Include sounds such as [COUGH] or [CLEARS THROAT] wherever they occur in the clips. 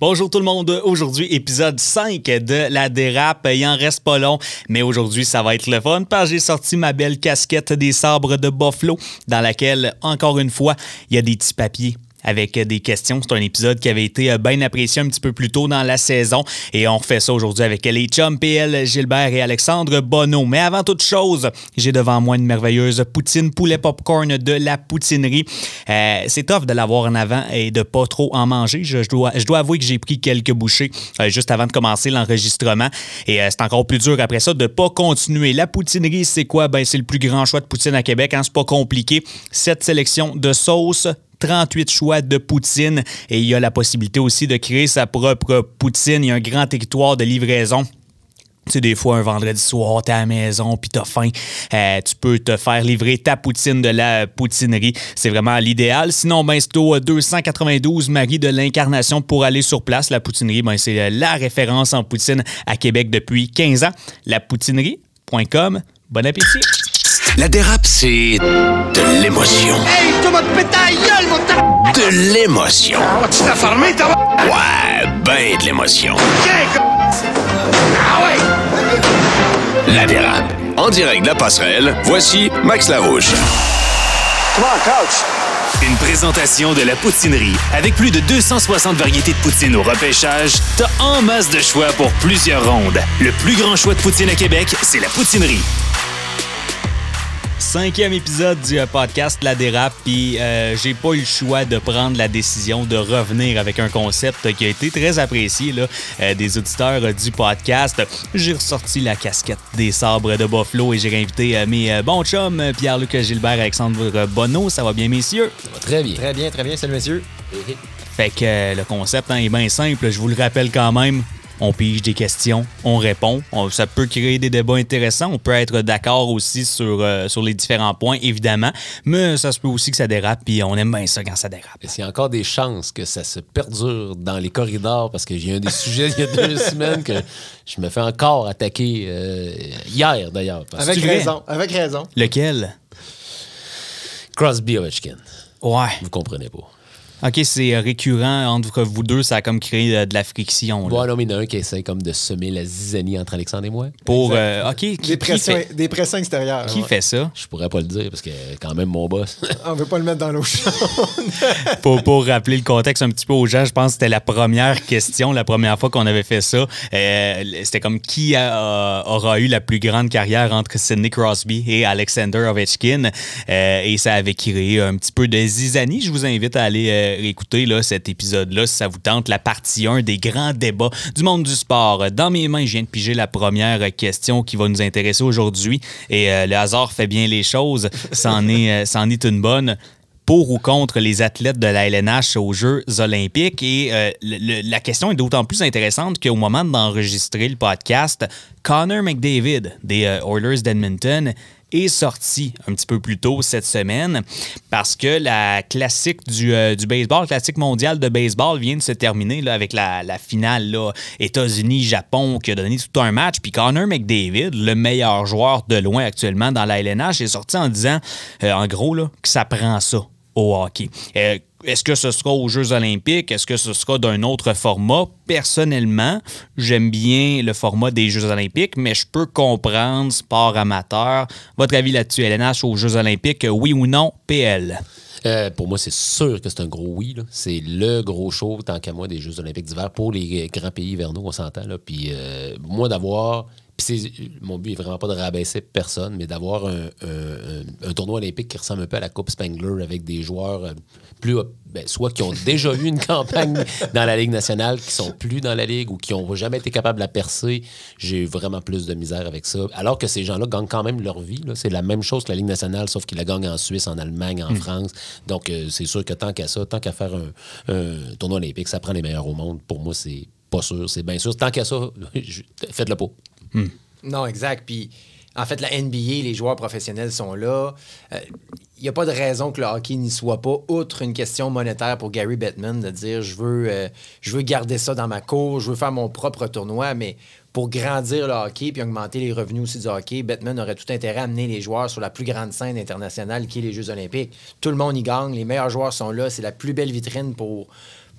Bonjour tout le monde. Aujourd'hui, épisode 5 de La Dérape. Il en reste pas long, mais aujourd'hui, ça va être le fun parce que j'ai sorti ma belle casquette des sabres de Buffalo dans laquelle, encore une fois, il y a des petits papiers avec euh, des questions. C'est un épisode qui avait été euh, bien apprécié un petit peu plus tôt dans la saison et on refait ça aujourd'hui avec les chums PL Gilbert et Alexandre Bonneau. Mais avant toute chose, j'ai devant moi une merveilleuse poutine poulet popcorn de la poutinerie. Euh, c'est tough de l'avoir en avant et de pas trop en manger. Je, dois, avouer que j'ai pris quelques bouchées juste avant de commencer l'enregistrement et c'est encore plus dur après ça de pas continuer. La poutinerie, c'est quoi? Ben, c'est le plus grand choix de poutine à Québec. Hein? C'est pas compliqué. Cette sélection de sauces, 38 choix de poutine et il y a la possibilité aussi de créer sa propre poutine. Il y a un grand territoire de livraison. Tu sais, des fois, un vendredi soir, t'es à la maison, puis t'as faim. Euh, tu peux te faire livrer ta poutine de la poutinerie. C'est vraiment l'idéal. Sinon, ben, c'est au 292 Marie de l'Incarnation pour aller sur place. La poutinerie, ben, c'est la référence en poutine à Québec depuis 15 ans. Lapoutinerie.com. Bon appétit! La dérape, c'est de l'émotion. Hey, tu vas te péter la gueule, mon ta... De l'émotion. Ah, tu t'es fermé, t'as... Ouais, ben de l'émotion. Ah ouais! La dérape. En direct de la passerelle, voici Max Larouche. Come on, coach! Une présentation de la poutinerie. Avec plus de 260 variétés de poutine au repêchage, t'as en masse de choix pour plusieurs rondes. Le plus grand choix de poutine à Québec, c'est la poutinerie. Cinquième épisode du euh, podcast La Dérape, puis euh, j'ai pas eu le choix de prendre la décision de revenir avec un concept qui a été très apprécié là, euh, des auditeurs euh, du podcast. J'ai ressorti la casquette des sabres de Buffalo et j'ai invité euh, mes euh, bons chums Pierre-Luc Gilbert, Alexandre Bonneau. Ça va bien, messieurs? Très bien. Très bien, très bien. Salut, messieurs. Fait que euh, le concept hein, est bien simple, je vous le rappelle quand même. On pige des questions, on répond. On- ça peut créer des débats intéressants. On peut être d'accord aussi sur, euh, sur les différents points, évidemment. Mais ça se peut aussi que ça dérape, puis on aime bien ça quand ça dérape. Est-ce qu'il y a encore des chances que ça se perdure dans les corridors? Parce que j'ai un des [LAUGHS] sujets il y a deux [LAUGHS] semaines que je me fais encore attaquer euh, hier, d'ailleurs. Avec raison, avec raison. Lequel? Crosby Ovechkin. Ouais. Vous comprenez pas. OK, c'est euh, récurrent entre vous deux. Ça a comme créé euh, de la friction. là. Bon, non, mais il y en a un qui essaie comme de semer la zizanie entre Alexandre et moi. Pour. euh, OK, qui, Des qui pressions, fait, des pressions extérieures. qui Ouais. fait ça? Je pourrais pas le dire parce que quand même mon boss. [LAUGHS] On veut pas le mettre dans l'eau chaude. [LAUGHS] pour, pour rappeler le contexte un petit peu aux gens, je pense que c'était la première question, la première fois qu'on avait fait ça. Euh, c'était comme qui a- aura eu la plus grande carrière entre Sidney Crosby et Alexander Ovechkin? Euh, et ça avait créé un petit peu de zizanie. Je vous invite à aller là, cet épisode-là si ça vous tente. La partie 1 des grands débats du monde du sport. Dans mes mains, je viens de piger la première question qui va nous intéresser aujourd'hui. Et euh, le hasard fait bien les choses. C'en est, euh, c'en est une bonne pour ou contre les athlètes de la LNH aux Jeux olympiques? Et euh, la question est d'autant plus intéressante qu'au moment d'enregistrer le podcast, Connor McDavid des Oilers d'Edmonton est sorti un petit peu plus tôt cette semaine parce que la classique du, euh, baseball, classique mondial de baseball vient de se terminer avec la, finale États-Unis-Japon qui a donné tout un match. Puis Connor McDavid, le meilleur joueur de loin actuellement dans la LNH, est sorti en disant, euh, en gros, que ça prend ça au hockey. Euh, est-ce que ce sera aux Jeux olympiques? Est-ce que ce sera d'un autre format? Personnellement, j'aime bien le format des Jeux olympiques, mais je peux comprendre sport amateur. Votre avis là-dessus, LNH, aux Jeux olympiques, oui ou non, PL? Euh, pour moi, c'est sûr que c'est un gros oui. C'est le gros show, tant qu'à moi, des Jeux olympiques d'hiver pour les grands pays hivernaux, on s'entend. Puis euh, moi, d'avoir... Puis mon but est vraiment pas de rabaisser personne, mais d'avoir un, un- tournoi olympique qui ressemble un peu à la Coupe Spangler avec des joueurs euh, plus... ben, soit qui ont déjà eu une [LAUGHS] campagne dans la Ligue nationale, qui sont plus dans la Ligue ou qui n'ont jamais été capables de la percer. J'ai vraiment plus de misère avec ça. Alors que ces gens-là gagnent quand même leur vie. C'est la même chose que la Ligue nationale, sauf qu'ils la gagnent en Suisse, en Allemagne, en France. Donc, euh, c'est sûr que tant qu'à ça, tant qu'à faire un, un tournoi olympique, ça prend les meilleurs au monde. Pour moi, c'est pas sûr. C'est bien sûr. Tant qu'à ça, [LAUGHS] faites-le pas. Non, exact. Puis, en fait, la NBA, les joueurs professionnels sont là. Il n'y a pas de raison que le hockey n'y soit pas, outre une question monétaire pour Gary Bettman, de dire je veux, euh, je veux garder ça dans ma cour, je veux faire mon propre tournoi, mais pour grandir le hockey puis augmenter les revenus aussi du hockey, Bettman aurait tout intérêt à amener les joueurs sur la plus grande scène internationale qui est les Jeux olympiques. Tout le monde y gagne, les meilleurs joueurs sont là, c'est la plus belle vitrine pour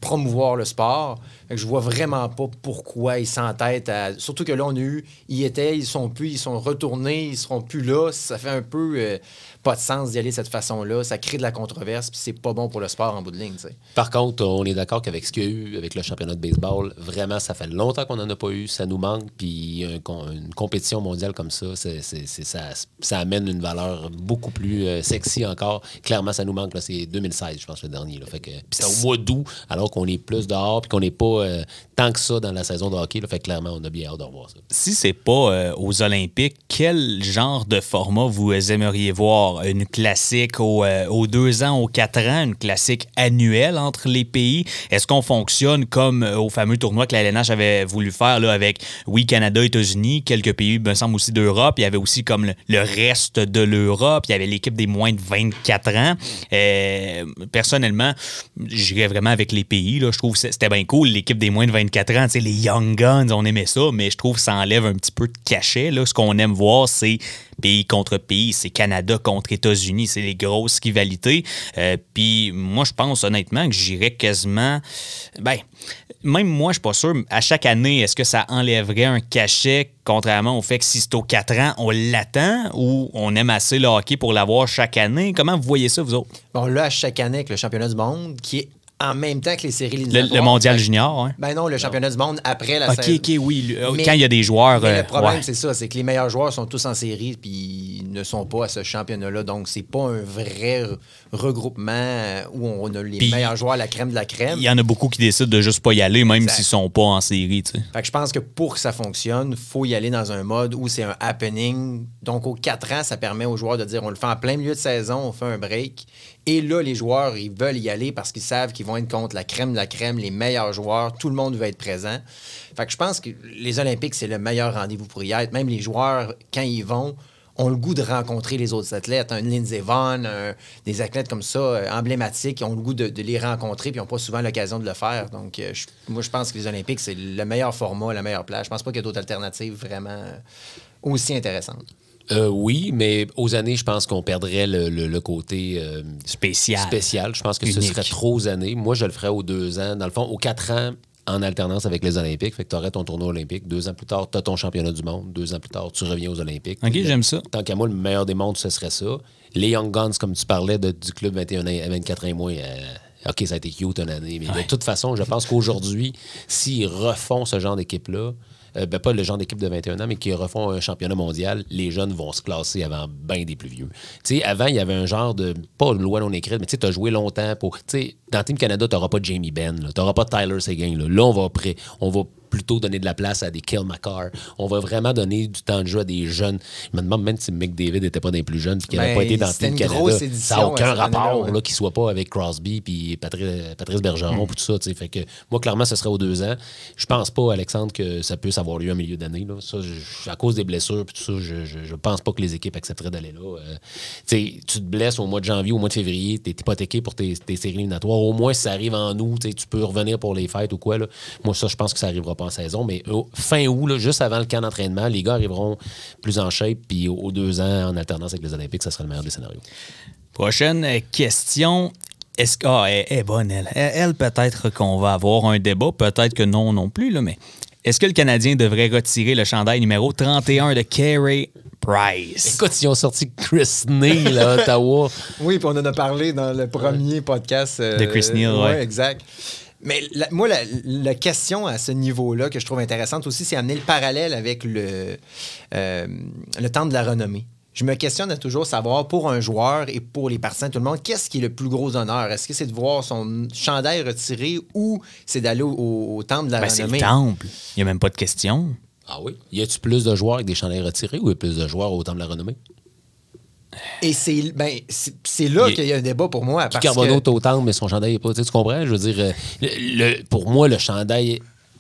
promouvoir le sport. Je vois vraiment pas pourquoi ils s'entêtent à. Surtout que là, on a eu. Ils étaient, ils sont plus, ils sont retournés, ils seront plus là. Ça fait un peu euh, pas de sens d'y aller de cette façon-là. Ça crée de la controverse, puis c'est pas bon pour le sport en bout de ligne. Par contre, on est d'accord qu'avec ce qu'il y a eu avec le championnat de baseball, vraiment, ça fait longtemps qu'on n'en a pas eu, ça nous manque. Puis une compétition mondiale comme ça, c'est- ça, ça amène une valeur beaucoup plus euh, sexy encore. Clairement, ça nous manque. là, C'est 2016, je pense, le dernier. Là. Fait que, puis c'est au mois d'août, alors qu'on est plus dehors, puis qu'on n'est pas euh, tant que ça dans la saison de hockey. Là. Fait clairement, on a bien hâte de revoir ça. Si c'est pas euh, aux Olympiques, quel genre de format vous aimeriez voir? Une classique aux, euh, aux deux ans, aux quatre ans, une classique annuelle entre les pays? Est-ce qu'on fonctionne comme au fameux tournoi que la LNH avait voulu faire là, avec, oui, Canada, États-Unis, quelques pays, me semble aussi d'Europe. Il y avait aussi comme le, reste de l'Europe. Il y avait l'équipe des moins de 24 ans. Personnellement, j'irais vraiment avec les pays. Là. Je trouve que c'était bien cool, des moins de 24 ans. Les Young Guns, on aimait ça, mais je trouve que ça enlève un petit peu de cachet. Là. Ce qu'on aime voir, c'est pays contre pays, c'est Canada contre États-Unis, c'est les grosses rivalités. Euh, Puis moi, je pense honnêtement que j'irais quasiment. Ben, même moi, je suis pas sûr. À chaque année, est-ce que ça enlèverait un cachet, contrairement au fait que si c'est aux 4 ans, on l'attend ou on aime assez le hockey pour l'avoir chaque année? Comment vous voyez ça, vous autres? Bon, là, à chaque année, avec le championnat du monde, qui est en même temps que les séries Le, le mondial Fait- junior, hein? Ben non, le championnat du monde après la OK, saison. OK, oui. le- Mais- quand il y a des joueurs. Mais euh, le problème, ouais. c'est ça, c'est que les meilleurs joueurs sont tous en série puis ne sont pas à ce championnat-là. Donc, c'est pas un vrai re- regroupement euh, où on a les meilleurs joueurs, la crème de la crème. Il y en a beaucoup qui décident de juste pas y aller, même s'ils sont pas en série, tu sais. Fait que je pense que pour que ça fonctionne, faut y aller dans un mode où c'est un happening. Donc, aux 4 ans, ça permet aux joueurs de dire on le fait en plein milieu de saison, on fait un break. Et là, les joueurs, ils veulent y aller parce qu'ils savent qu'ils vont être contre la crème de la crème, les meilleurs joueurs. Tout le monde veut être présent. Fait je pense que les Olympiques, c'est le meilleur rendez-vous pour y être. Même les joueurs, quand ils vont, ont le goût de rencontrer les autres athlètes. Un Lindsey Vonn, un- des athlètes comme ça, euh, emblématiques, ont le goût de, les rencontrer puis n'ont pas souvent l'occasion de le faire. Donc, euh, moi, je pense que les Olympiques, c'est le meilleur format, la meilleure plage. Je pense pas qu'il y a d'autres alternatives vraiment euh, aussi intéressantes. Euh, oui, mais aux années, je pense qu'on perdrait le, le- le côté euh, Spécial. spécial. Je pense que ce serait trop aux années. Moi, je le ferais aux deux ans. Dans le fond, aux quatre ans, en alternance avec les Olympiques. Fait que tu aurais ton tournoi olympique. Deux ans plus tard, tu as ton championnat du monde. Deux ans plus tard, tu reviens aux Olympiques. OK, j'aime ça. Tant qu'à moi, le meilleur des mondes, ce serait ça. Les Young Guns, comme tu parlais, de- du club 21 ans, 24 ans et moins, euh, OK, ça a été cute une année. Mais de toute façon, je pense qu'aujourd'hui, s'ils refont ce genre d'équipe-là, euh, ben, pas le genre d'équipe de 21 ans, mais qu'ils refont un championnat mondial, les jeunes vont se classer avant bien des plus vieux. Avant, il y avait un genre de, pas loi non écrite, mais tu as joué longtemps pour. Dans Team Canada, tu n'auras pas Jamie Benn, tu n'auras pas Tyler Seguin. Là, on va pré- on va plutôt donner de la place à des Kill. On va vraiment donner du temps de jeu à des jeunes. Je me demande même si McDavid n'était pas des plus jeunes et qu'il n'avait Ben, pas été dans Team Canada. grosse Ça édition n'a aucun rapport ouais. qu'il soit pas avec Crosby puis Patrice, Patrice Bergeron Mm. tout ça. Fait que moi, clairement, ce serait aux deux ans. Je pense pas, Alexandre, que ça puisse avoir lieu en milieu d'année. à cause des blessures puis tout ça, je, je, je pense pas que les équipes accepteraient d'aller là. Euh, tu te blesses au mois de janvier, au mois de février, tu es hypothéqué pour tes, tes séries éliminatoires. Au moins, si ça arrive en août, tu peux revenir pour les fêtes ou quoi. Là. Moi, ça, je pense que ça arrivera pas en saison. Mais au- fin août, là, juste avant le camp d'entraînement, les gars arriveront plus en shape. Puis aux aux deux ans, en alternance avec les Olympiques, ça serait le meilleur des scénarios. Prochaine euh, question. Est-ce que. Ah, elle, est bonne, elle. Elle, elle, peut-être qu'on va avoir un débat, peut-être que non non plus, là, mais est-ce que le Canadien devrait retirer le chandail numéro 31 de Carey Price? Écoute, ils ont sorti Chris Neal à Ottawa. [LAUGHS] Oui, puis on en a parlé dans le premier podcast. euh, De Chris Neal, ouais. exact. Mais la- moi, la, la question à ce niveau-là que je trouve intéressante aussi, c'est amener le parallèle avec le, euh, le temps de la renommée. Je me questionne à toujours savoir, pour un joueur et pour les partisans, tout le monde, qu'est-ce qui est le plus gros honneur? Est-ce que c'est de voir son chandail retiré ou c'est d'aller au, au- au temple de la Ben, c'est le renommée? temple. Il n'y a même pas de question. Ah oui? Y a-tu plus de joueurs avec des chandails retirés ou y a plus de joueurs au temps de la renommée? Et c'est ben, là Il- qu'il y a un débat pour moi. Parce Carbonneau que, est au temple, mais son chandail est pas. Tu comprends? Je veux dire, euh, le- le- pour moi, le chandail.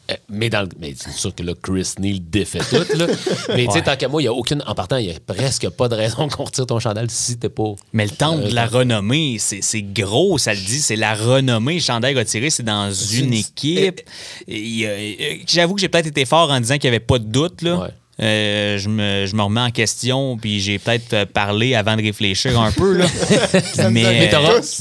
euh, mais, dans le- mais c'est sûr que là, Chris Neal défait tout. Là. [LAUGHS] mais tu sais, Ouais. tant qu'à moi, il n'y a aucune. En partant, il n'y a presque pas de raison qu'on retire ton chandail si t'es pas. Mais le temple Euh, de la renommée, c'est c'est gros, ça le dit, c'est la renommée. Chandail retiré, c'est dans une une- équipe. Et, euh, euh, J'avoue que j'ai peut-être été fort en disant qu'il n'y avait pas de doute. Là. Ouais. Euh, je, me, je me remets en question, puis j'ai peut-être euh, parlé avant de réfléchir un peu. Là. [LAUGHS] [LAUGHS] Mais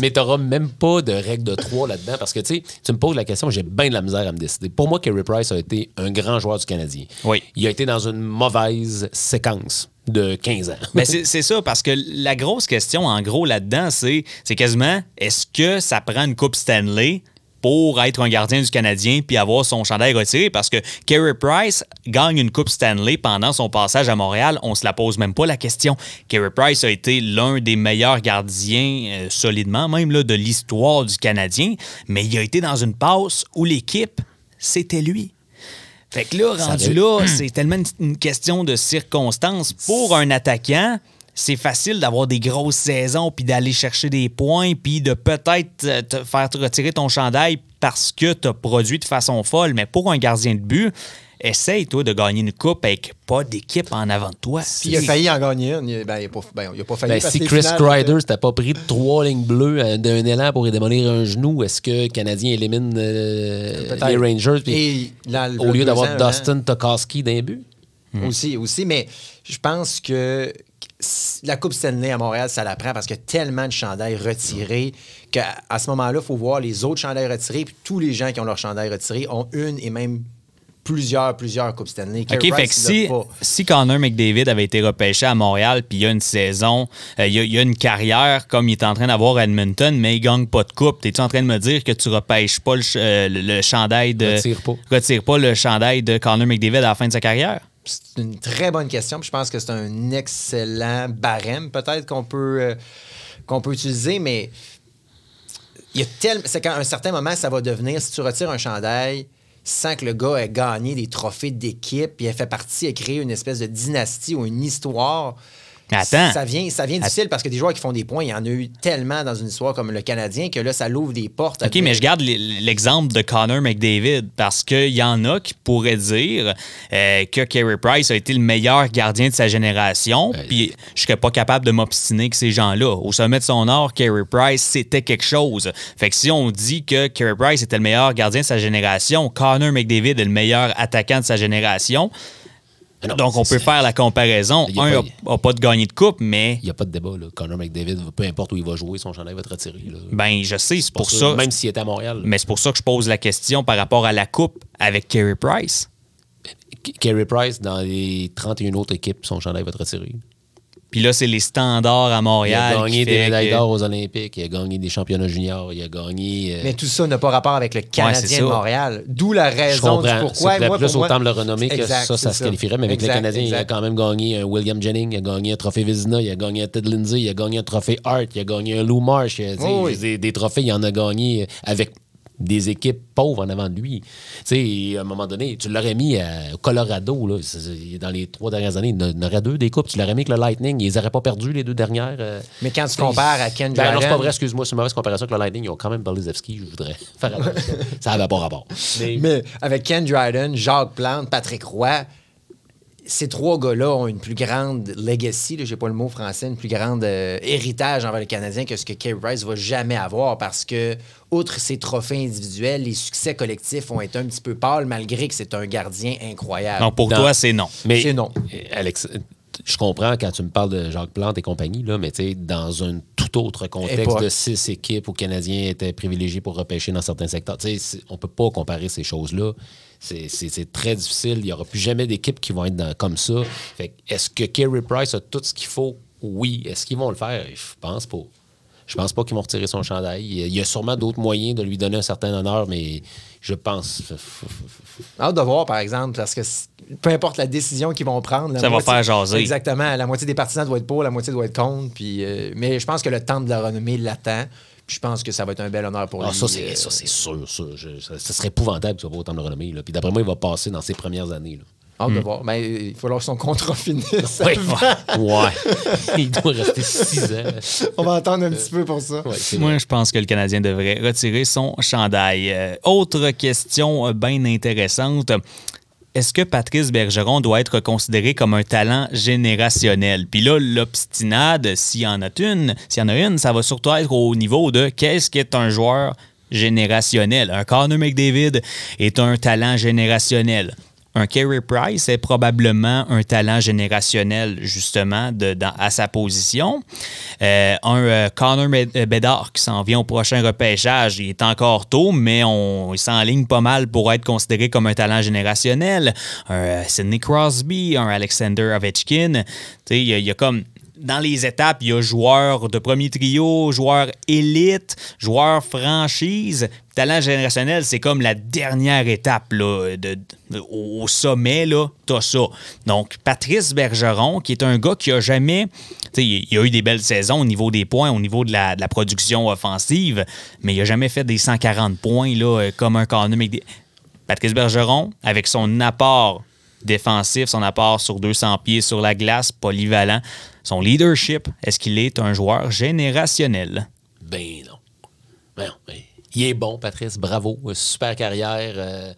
mais t'auras, mais même pas de règle de 3 là-dedans parce que tu sais, tu me poses la question, j'ai bien de la misère à me décider. Pour moi, Kerry Price a été un grand joueur du Canadien. Oui. Il a été dans une mauvaise séquence de 15 ans. Ben, [LAUGHS] c'est c'est ça, parce que la grosse question, en gros, là-dedans, c'est c'est quasiment est-ce que ça prend une Coupe Stanley pour être un gardien du Canadien puis avoir son chandail retiré? Parce que Carey Price gagne une Coupe Stanley pendant son passage à Montréal. On se la pose même pas la question. Carey Price a été l'un des meilleurs gardiens, euh, solidement même, là, de l'histoire du Canadien, mais il a été dans une passe où l'équipe, c'était lui. Fait que là, rendu là, c'est tellement une, une question de circonstances. Pour un attaquant, c'est facile d'avoir des grosses saisons, puis d'aller chercher des points, puis de peut-être euh, te faire te retirer ton chandail parce que tu as produit de façon folle. Mais pour un gardien de but, essaye, toi, de gagner une coupe avec pas d'équipe en avant de toi. Puis il a failli en gagner une. Il- Ben, il n'a pas, ben, pas failli. Ben, si Chris finales, Kreider s'était pas pris trois lignes bleues euh, d'un élan pour y démolir un genou, est-ce que le Canadien élimine euh, les Rangers puis- Et là, le- au lieu d'avoir Dustin Tokarski d'un but? Aussi, aussi, mais je pense que la Coupe Stanley à Montréal, ça la prend parce qu'il y a tellement de chandails retirés qu'à à ce moment-là, il faut voir les autres chandails retirés. Puis tous les gens qui ont leur chandail retiré ont une et même plusieurs, plusieurs Coupes Stanley. OK, fait que si, si Connor McDavid avait été repêché à Montréal, puis il y a une saison, euh, il, y a, il y a une carrière comme il est en train d'avoir à Edmonton, mais il gagne pas de coupe, es-tu en train de me dire que tu repêches pas le, euh, le chandail de. Retire pas. retire pas le chandail de Connor McDavid à la fin de sa carrière? C'est une très bonne question. je pense que c'est un excellent barème, peut-être, qu'on peut, euh, qu'on peut utiliser, mais il y a c'est qu'à un certain moment, ça va devenir, si tu retires un chandail sans que le gars ait gagné des trophées d'équipe, puis ait fait partie, ait créé une espèce de dynastie ou une histoire. Attends. Ça vient, ça vient difficile parce que des joueurs qui font des points, il y en a eu tellement dans une histoire comme le Canadien que là, ça l'ouvre des portes. à OK, mais je garde l'exemple de Connor McDavid parce qu'il y en a qui pourraient dire euh, que Carey Price a été le meilleur gardien de sa génération. Puis je serais pas capable de m'obstiner que ces gens-là. Au sommet de son art, Carey Price, c'était quelque chose. Fait que si on dit que Carey Price était le meilleur gardien de sa génération, Connor McDavid est le meilleur attaquant de sa génération. Non, Donc, on peut faire la comparaison. A Un pas- n'a pas de gagné de coupe, mais Il n'y a pas de débat. Là. Connor McDavid, peu importe où il va jouer, son chandail va être retiré. là. ben je sais, c'est Pour ça. Même s'il était à Montréal. Mais c'est pour ça que je pose la question par rapport à la coupe avec Carey Price. K- Carey Price, dans les 31 autres équipes, son chandail va être retiré. Puis là, c'est les standards à Il a Montréal. gagné des médailles que- d'or aux Olympiques, il a gagné des championnats juniors, il a gagné. euh, Mais tout ça n'a pas rapport avec le Canadien de Montréal. D'où la je raison du pourquoi. C'est Moi, plus pour moi- autant de le renommer que Exact, ça, ça se qualifierait. Mais avec Exact, le Canadien, il a quand même gagné un William Jennings, il a gagné un trophée Vézina, il a gagné un Ted Lindsay, il a gagné un trophée Hart, il a gagné un Lou Marsh. il a- Oh oui. des, des trophées, il en a gagné avec des équipes pauvres en avant de lui. Tu sais, à un moment donné, tu l'aurais mis à Colorado, là, dans les trois dernières années, il y en aurait deux des coupes. Tu l'aurais mis avec le Lightning, ils n'auraient pas perdu les deux dernières. euh, Mais quand tu compares à Ken ben, non, c'est pas Dryden- vrai, excuse-moi, c'est une mauvaise comparaison avec le Lightning. Ils ont quand même Belizevski, je voudrais faire attention. [LAUGHS] Ça n'avait pas rapport. Mais, Mais avec Ken Dryden, Jacques Plante, Patrick Roy, ces trois gars-là ont une plus grande legacy, je n'ai pas le mot français, une plus grande euh, héritage envers le Canadien que ce que Carey Price va jamais avoir parce que, outre ses trophées individuels, les succès collectifs ont été un petit peu pâles malgré que c'est un gardien incroyable. Donc, pour Dans- toi, c'est non. mais C'est non. Alex, je comprends quand tu me parles de Jacques Plante et compagnie, là, mais tu sais, dans un tout autre contexte Époque. de six équipes où le Canadien était privilégié pour repêcher dans certains secteurs, tu sais, c'est- on peut pas comparer ces choses-là. C'est- très difficile. Il n'y aura plus jamais d'équipes qui vont être dans- comme ça. Fait que Est-ce que Kerry Price a tout ce qu'il faut? Oui. Est-ce qu'ils vont le faire? Je pense pas. Je pense pas qu'ils vont retirer son chandail. Il y a sûrement d'autres moyens de lui donner un certain honneur, mais je pense. Hâte de voir, par exemple, parce que peu importe la décision qu'ils vont prendre. Ça va faire jaser. Exactement. La moitié des partisans doivent être pour, la moitié doit être contre. Puis, euh, mais je pense que le temps de la renommée l'attend. Je pense que ça va être un bel honneur pour Ah, lui. ça, c'est euh, ça, c'est sûr. Je- ça, ça serait épouvantable que ça va autant de le renommer. Là. Puis d'après moi, il va passer dans ses premières années. Là. Hâte Hmm. de voir. Ben, il faut que son contrat [LAUGHS] finisse. Ouais, ouais. [LAUGHS] il doit rester six ans. On va attendre un petit peu pour ça. Ouais, Moi, je pense que le Canadien devrait retirer son chandail. Euh, autre question euh, bien intéressante. Est-ce que Patrice Bergeron doit être considéré comme un talent générationnel? Puis là, l'obstinade, s'il y en a une, s'il y en a une, ça va surtout être au niveau de qu'est-ce qu'est un joueur générationnel. Un Connor McDavid est un talent générationnel. Un Carey Price est probablement un talent générationnel, justement, de, dans- à sa position. Euh, un euh, Connor euh, Bedard qui s'en vient au prochain repêchage. Il est encore tôt, mais on, il s'enligne pas mal pour être considéré comme un talent générationnel. Un Sidney Crosby, un Alexander Ovechkin. Il y a comme dans les étapes, il y a joueurs de premier trio, joueurs élite, joueurs franchise. Talent générationnel, c'est comme la dernière étape au, sommet. Là, t'as ça. Donc, Patrice Bergeron, qui est un gars qui a jamais. tu Il a eu des belles saisons au niveau des points, au niveau de la, production offensive, mais il a jamais fait des 140 points là, comme un Connor. Patrice Bergeron, avec son apport défensif, son apport sur 200 pieds sur la glace, polyvalent, son leadership, est-ce qu'il est un joueur générationnel? Ben non. Ben non. ben, il est bon, Patrice. Bravo. Super carrière. euh,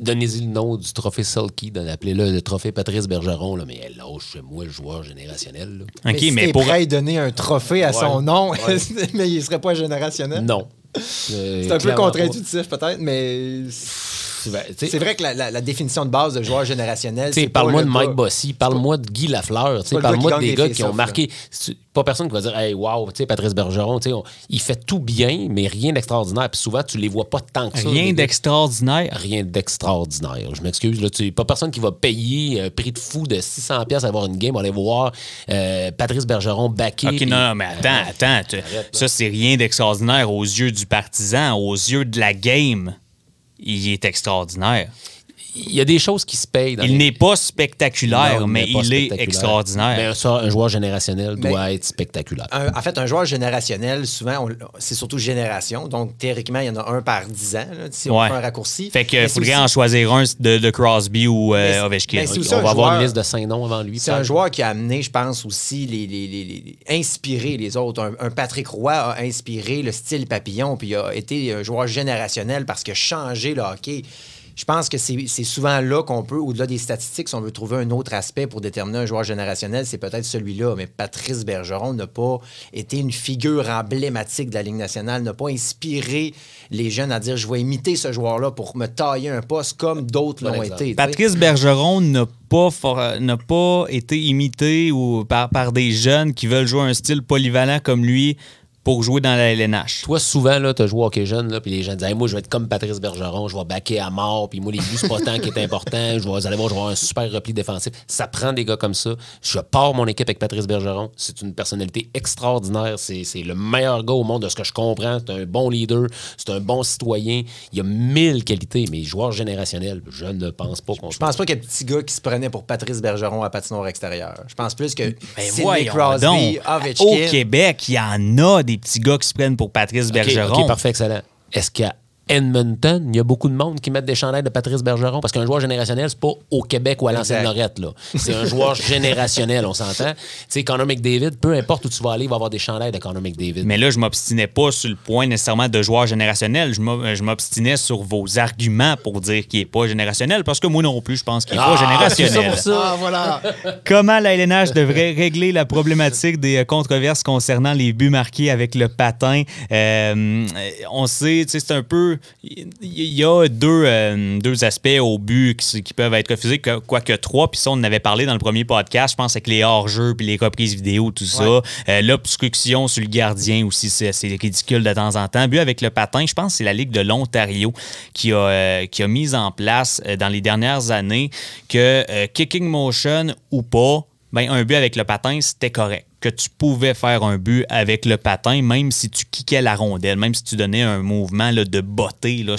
Donnez-y le nom du trophée Sulky. Appelez-le le trophée Patrice Bergeron. Là, mais lâche-moi le joueur générationnel. là. Si mais t'es pour. prêt à lui donner un trophée à son nom, Ouais. [LAUGHS] mais il serait pas générationnel. Non. Euh, C'est un peu contre-intuitif peut-être, mais c'est vrai que la, la- la définition de base de joueur générationnel, parle-moi le de Mike Bossy, parle-moi de Guy Lafleur, parle-moi des gars qui ont marqué. Pas personne qui va dire, hey, wow, tu sais, Patrice Bergeron, tu sais, on- il fait tout bien, mais rien d'extraordinaire. Puis souvent, tu les vois pas tant que ça. Rien d'extraordinaire. Rien d'extraordinaire. Je m'excuse, là, tu sais, pas personne qui va payer un prix de fou de 600$ pièces à avoir une game, aller voir euh, Patrice Bergeron backer. OK, non, non, mais attends, attends. tu- ça, c'est rien d'extraordinaire aux yeux du partisan, aux yeux de la game. Il est extraordinaire. Il y a des choses qui se payent. dans Il les- n'est pas spectaculaire, Non, mais il est extraordinaire. Mais ça, un joueur générationnel Mais- doit être spectaculaire. Un- en fait, un joueur générationnel, souvent, on- c'est surtout génération. Donc, théoriquement, il y en a un par 10 ans, là, si on Ouais. fait un raccourci. Fait qu'il faudrait aussi- en choisir un de, de Crosby ou euh, Ovechkin. on va un avoir joueur- une liste de cinq noms avant lui. C'est un joueur qui a amené, je pense, aussi les, les- les- les- inspiré les autres. Un, un Patrick Roy a inspiré le style papillon, puis il a été un joueur générationnel parce qu'il a changé le hockey. Je pense que c'est souvent là qu'on peut, au-delà des statistiques, si on veut trouver un autre aspect pour déterminer un joueur générationnel, c'est peut-être celui-là. Mais Patrice Bergeron n'a pas été une figure emblématique de la Ligue nationale, n'a pas inspiré les jeunes à dire je vais imiter ce joueur-là pour me tailler un poste comme d'autres l'ont été. Patrice Bergeron n'a pas, for- n'a pas été imité ou par, par des jeunes qui veulent jouer un style polyvalent comme lui pour jouer dans la LNH. Toi, souvent, tu as joué au hockey jeune, là, puis les gens disent Hey, Moi, je vais être comme Patrice Bergeron, je vais backer à mort, puis moi, les buts, c'est pas tant qui est important. Je vais, vous allez voir, je vais avoir un super repli défensif. Ça prend des gars comme ça. Je pars mon équipe avec Patrice Bergeron. C'est une personnalité extraordinaire. C'est c'est le meilleur gars au monde de ce que je comprends. C'est un bon leader, c'est un bon citoyen. Il y a mille qualités, mais joueur générationnel, je ne pense pas qu'on Je pense pas qu'il y a petit gars qui se prenait pour Patrice Bergeron à patinoire extérieur. Je pense plus que Ben Sidney Crosby, donc. Ovechkin. Au Québec, il y en a des petits gars qui se prennent pour Patrice Bergeron. OK, parfait, excellent. Est-ce qu'à Edmonton, il y a beaucoup de monde qui mettent des chandelles de Patrice Bergeron? Parce qu'un joueur générationnel, c'est pas au Québec ou à l'ancienne. Lorette. là. C'est un joueur [LAUGHS] générationnel, on s'entend. Tu sais, Connor McDavid, peu importe où tu vas aller, il va avoir des chandelles de Connor McDavid. Mais là, je m'obstinais pas sur le point nécessairement de joueur générationnel. Je m'o- je m'obstinais sur vos arguments pour dire qu'il n'est pas générationnel, parce que moi non plus, je pense qu'il n'est pas Ah, c'est ça générationnel. pour ça. Ah, voilà. [LAUGHS] Comment la LNH devrait régler la problématique des euh, controverses concernant les buts marqués avec le patin? Euh, on sait, tu sais, c'est un peu. Il y a deux, euh, deux aspects au but qui, qui peuvent être refusés, que- quoique trois. Puis ça, on en avait parlé dans le premier podcast, je pense, avec les hors-jeux puis les reprises vidéo, tout ça. Euh, L'obstruction sur le gardien aussi, c'est ridicule de temps en temps. But avec le patin, je pense que c'est la Ligue de l'Ontario qui a, euh, qui a mis en place dans les dernières années que kicking motion ou pas, ben, un but avec le patin, c'était correct. Que tu pouvais faire un but avec le patin, même si tu kickais la rondelle, même si tu donnais un mouvement de botter euh,